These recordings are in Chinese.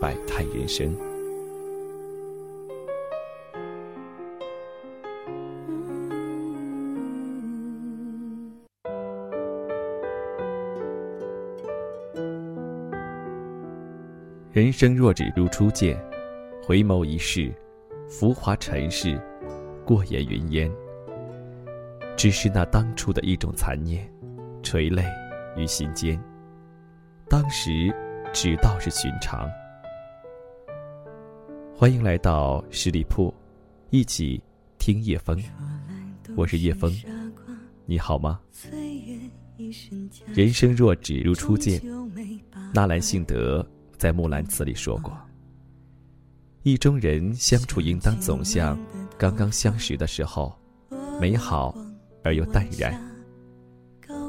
百态人生，人生若只如初见，回眸一世，浮华尘世，过眼云烟。只是那当初的一种残念，垂泪于心间。当时只道是寻常。欢迎来到十里铺，一起听夜风。我是叶风，你好吗？人生若只如初见，纳兰性德在《木兰辞》里说过：“意中人相处应当总像刚刚相识的时候，美好而又淡然，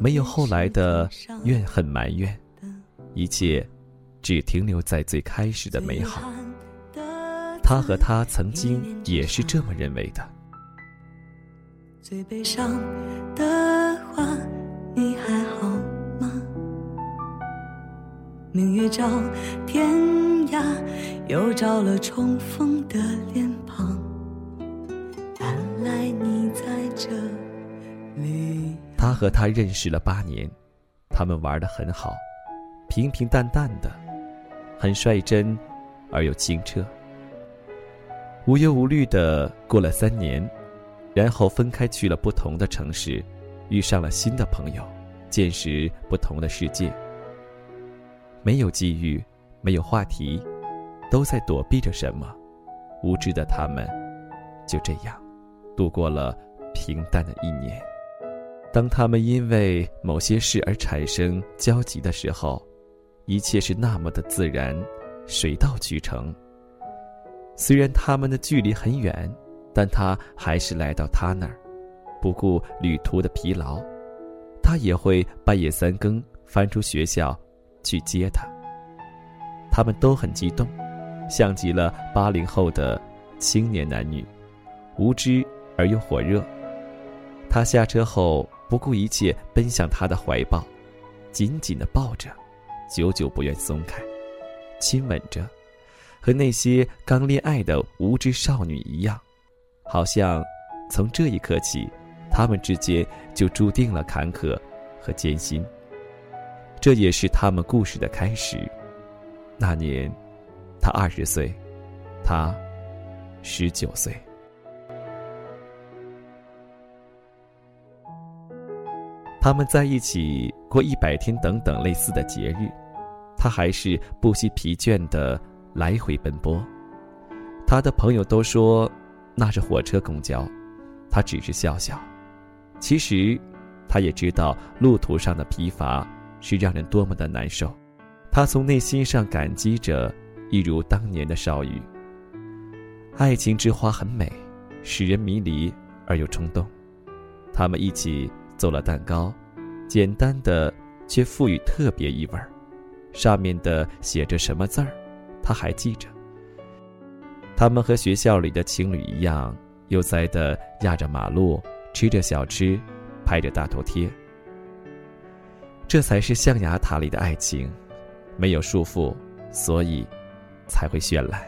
没有后来的怨恨埋怨，一切只停留在最开始的美好。”他和他曾经也是这么认为的。最悲伤的话，你还好吗？明月照天涯，又照了重逢的脸庞。原来你在这里。他和他认识了八年，他们玩的很好，平平淡淡的，很率真而又清澈。无忧无虑的过了三年，然后分开去了不同的城市，遇上了新的朋友，见识不同的世界。没有机遇，没有话题，都在躲避着什么。无知的他们，就这样度过了平淡的一年。当他们因为某些事而产生交集的时候，一切是那么的自然，水到渠成。虽然他们的距离很远，但他还是来到他那儿，不顾旅途的疲劳，他也会半夜三更翻出学校去接他。他们都很激动，像极了八零后的青年男女，无知而又火热。他下车后不顾一切奔向他的怀抱，紧紧的抱着，久久不愿松开，亲吻着。和那些刚恋爱的无知少女一样，好像从这一刻起，他们之间就注定了坎坷和艰辛。这也是他们故事的开始。那年，他二十岁，他十九岁。他们在一起过一百天等等类似的节日，他还是不惜疲倦的。来回奔波，他的朋友都说那是火车公交，他只是笑笑。其实，他也知道路途上的疲乏是让人多么的难受。他从内心上感激着，一如当年的少羽。爱情之花很美，使人迷离而又冲动。他们一起做了蛋糕，简单的却赋予特别意味儿，上面的写着什么字儿？他还记着，他们和学校里的情侣一样，悠哉的压着马路，吃着小吃，拍着大头贴。这才是象牙塔里的爱情，没有束缚，所以才会绚烂。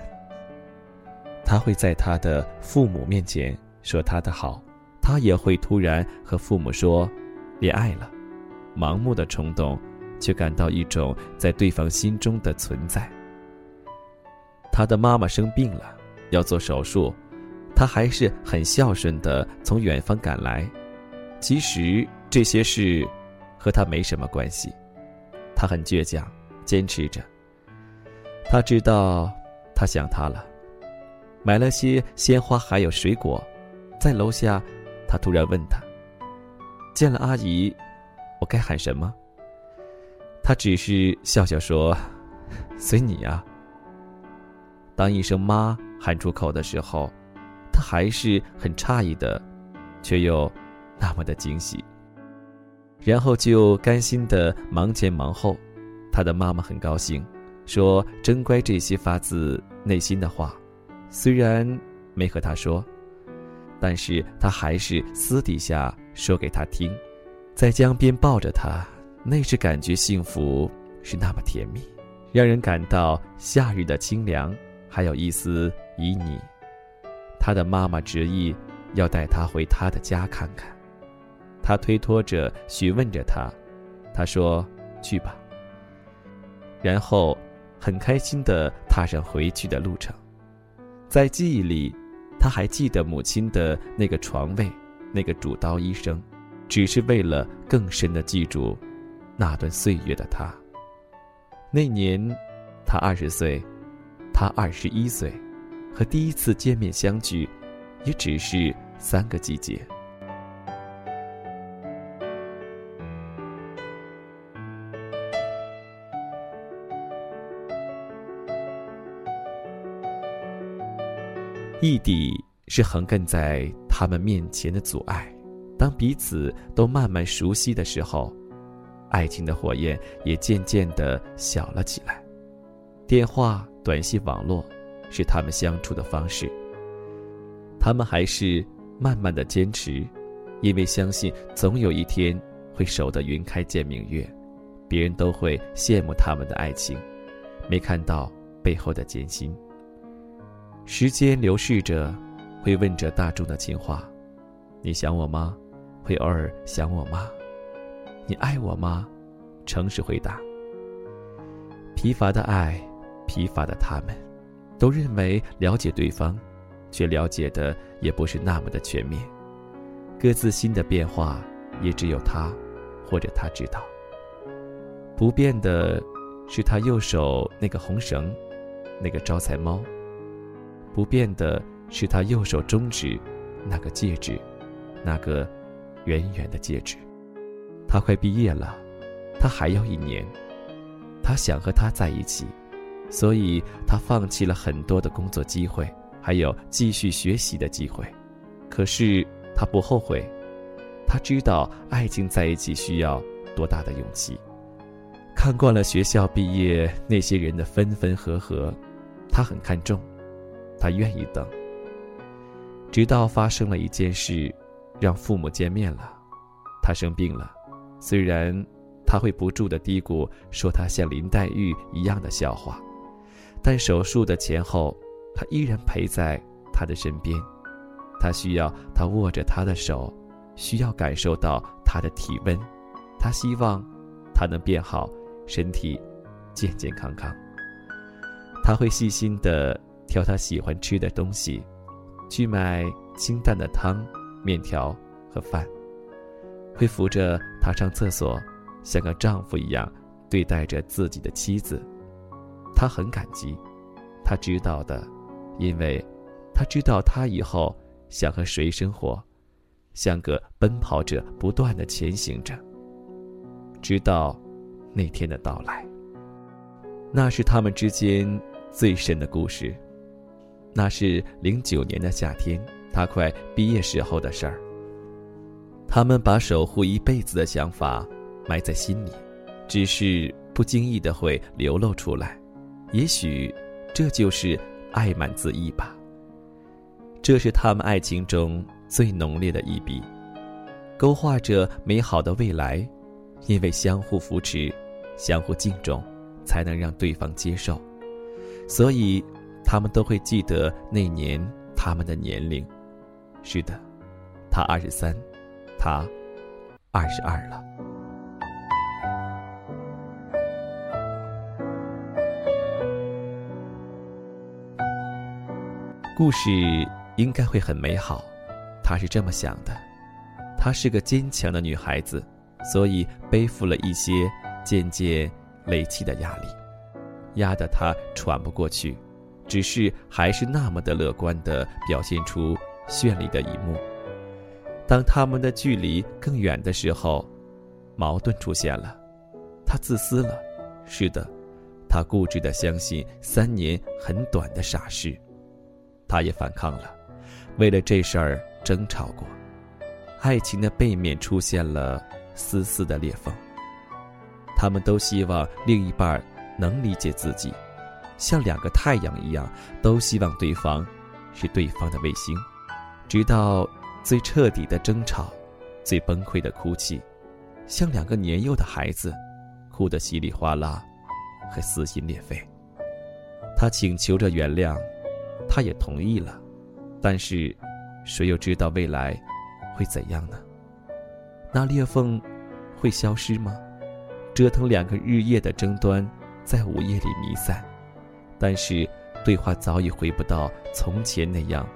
他会在他的父母面前说他的好，他也会突然和父母说恋爱了，盲目的冲动，却感到一种在对方心中的存在。他的妈妈生病了，要做手术，他还是很孝顺的从远方赶来。其实这些事和他没什么关系，他很倔强，坚持着。他知道他想他了，买了些鲜花还有水果，在楼下，他突然问他：“见了阿姨，我该喊什么？”他只是笑笑说：“ 随你呀。”当一声“妈”喊出口的时候，他还是很诧异的，却又那么的惊喜。然后就甘心的忙前忙后。他的妈妈很高兴，说：“真乖。”这些发自内心的话，虽然没和他说，但是他还是私底下说给他听。在江边抱着他，那时感觉幸福是那么甜蜜，让人感到夏日的清凉，还有一丝旖旎。他的妈妈执意要带他回他的家看看，他推脱着询问着他，他说：“去吧。”然后，很开心地踏上回去的路程。在记忆里，他还记得母亲的那个床位，那个主刀医生，只是为了更深地记住那段岁月的他。那年，他二十岁，他二十一岁，和第一次见面相聚，也只是三个季节。异地是横亘在他们面前的阻碍。当彼此都慢慢熟悉的时候，爱情的火焰也渐渐的小了起来。电话、短信、网络，是他们相处的方式。他们还是慢慢的坚持，因为相信总有一天会守得云开见明月，别人都会羡慕他们的爱情，没看到背后的艰辛。时间流逝着，会问着大众的情话：“你想我吗？”会偶尔想我吗？你爱我吗？诚实回答。疲乏的爱，疲乏的他们，都认为了解对方，却了解的也不是那么的全面。各自心的变化，也只有他，或者他知道。不变的，是他右手那个红绳，那个招财猫。不变的是他右手中指那个戒指，那个圆圆的戒指。他快毕业了，他还要一年。他想和他在一起，所以他放弃了很多的工作机会，还有继续学习的机会。可是他不后悔，他知道爱情在一起需要多大的勇气。看惯了学校毕业那些人的分分合合，他很看重。他愿意等，直到发生了一件事，让父母见面了。他生病了，虽然他会不住的嘀咕说他像林黛玉一样的笑话，但手术的前后，他依然陪在他的身边。他需要他握着他的手，需要感受到他的体温。他希望他能变好，身体健健康康。他会细心的。挑他喜欢吃的东西，去买清淡的汤、面条和饭，会扶着他上厕所，像个丈夫一样对待着自己的妻子。他很感激，他知道的，因为他知道他以后想和谁生活，像个奔跑者不断的前行着，直到那天的到来。那是他们之间最深的故事。那是零九年的夏天，他快毕业时候的事儿。他们把守护一辈子的想法埋在心里，只是不经意的会流露出来。也许，这就是爱满自溢吧。这是他们爱情中最浓烈的一笔，勾画着美好的未来。因为相互扶持，相互敬重，才能让对方接受。所以。他们都会记得那年他们的年龄。是的，他二十三，他二十二了。故事应该会很美好，他是这么想的。她是个坚强的女孩子，所以背负了一些渐渐累积的压力，压得她喘不过去。只是还是那么的乐观的表现出绚丽的一幕。当他们的距离更远的时候，矛盾出现了。他自私了，是的，他固执的相信三年很短的傻事，他也反抗了，为了这事儿争吵过。爱情的背面出现了丝丝的裂缝。他们都希望另一半能理解自己，像两个太阳一样，都希望对方是对方的卫星。直到最彻底的争吵，最崩溃的哭泣，像两个年幼的孩子，哭得稀里哗啦，还撕心裂肺。他请求着原谅，他也同意了，但是，谁又知道未来？会怎样呢？那裂缝会消失吗？折腾两个日夜的争端，在午夜里弥散，但是对话早已回不到从前那样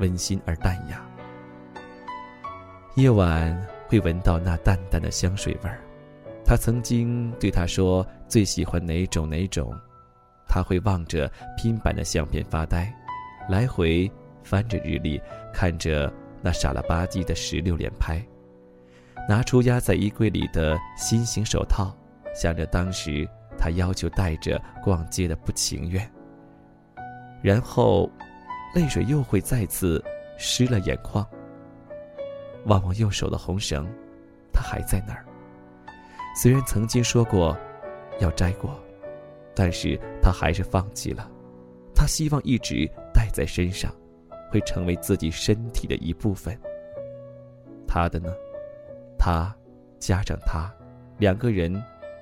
温馨而淡雅。夜晚会闻到那淡淡的香水味儿，他曾经对他说最喜欢哪种哪种，他会望着拼版的相片发呆，来回翻着日历，看着。那傻了吧唧的十六连拍，拿出压在衣柜里的新型手套，想着当时他要求带着逛街的不情愿。然后，泪水又会再次湿了眼眶。望望右手的红绳，它还在那儿。虽然曾经说过要摘过，但是他还是放弃了。他希望一直在身上。会成为自己身体的一部分。他的呢？他加上他，两个人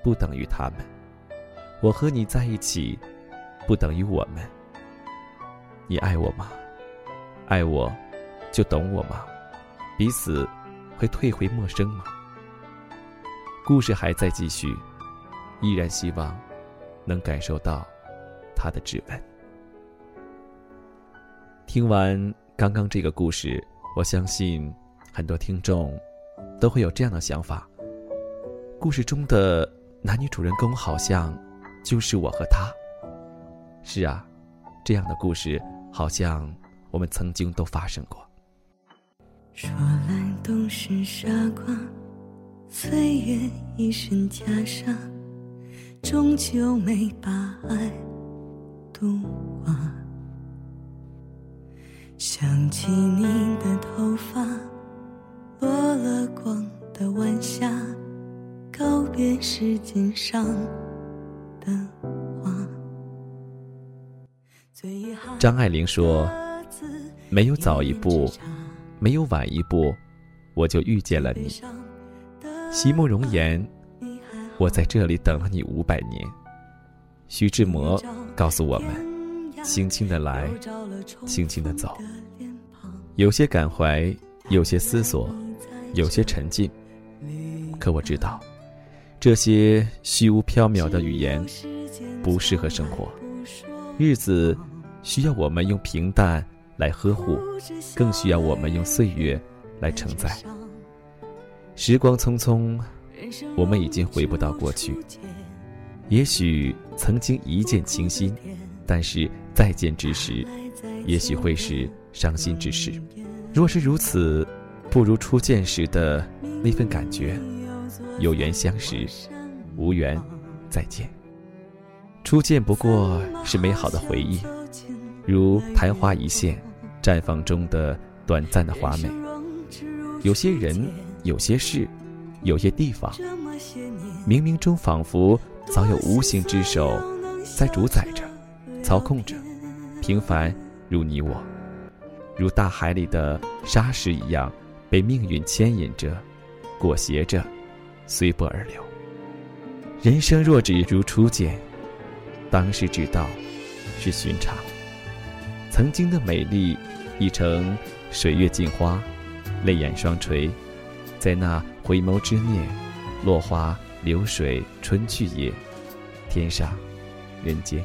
不等于他们。我和你在一起，不等于我们。你爱我吗？爱我，就懂我吗？彼此会退回陌生吗？故事还在继续，依然希望能感受到他的指纹。听完刚刚这个故事，我相信很多听众都会有这样的想法：故事中的男女主人公好像就是我和他。是啊，这样的故事好像我们曾经都发生过。说来都是傻瓜，岁月一身袈裟，终究没把爱渡化。想起你的头发，落了光的晚霞，告别时间上的花。张爱玲说：“没有早一步，没有晚一步，我就遇见了你。”席慕容言：“我在这里等了你五百年。”徐志摩告诉我们。轻轻的来，轻轻的走，有些感怀，有些思索，有些沉浸。可我知道，这些虚无缥缈的语言不适合生活。日子需要我们用平淡来呵护，更需要我们用岁月来承载。时光匆匆，我们已经回不到过去。也许曾经一见倾心，但是。再见之时，也许会是伤心之时。若是如此，不如初见时的那份感觉。有缘相识，无缘再见。初见不过是美好的回忆，如昙花一现，绽放中的短暂的华美。有些人，有些事，有些地方，冥冥中仿佛早有无形之手在主宰着，操控着。平凡如你我，如大海里的沙石一样，被命运牵引着，裹挟着，随波而流。人生若只如初见，当时知道是寻常。曾经的美丽已成水月镜花，泪眼双垂，在那回眸之念，落花流水春去也，天上人间。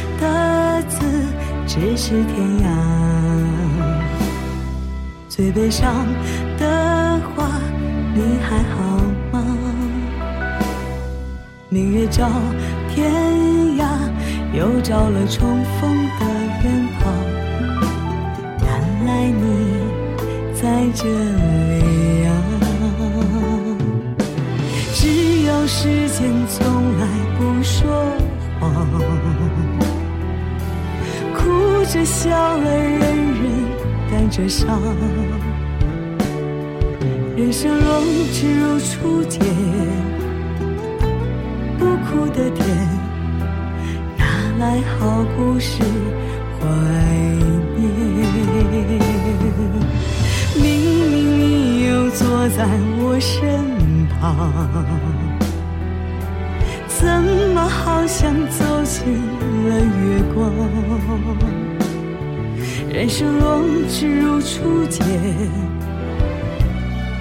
的字咫尺天涯，最悲伤的话，你还好吗？明月照天涯，又照了重逢的脸庞。原来你在这里呀，只有时间从来不说。谎这笑了，人人带着伤。人生若只如初见，不哭的天，哪来好故事怀念？明明你又坐在我身旁。怎么好像走进了月光？人生若只如初见，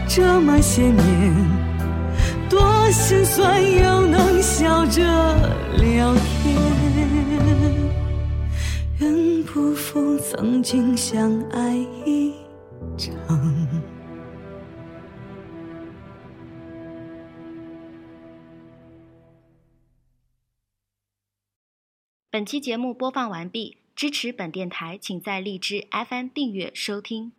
这么些年，多心酸又能笑着聊天。愿不负曾经相爱一场。本期节目播放完毕，支持本电台，请在荔枝 FM 订阅收听。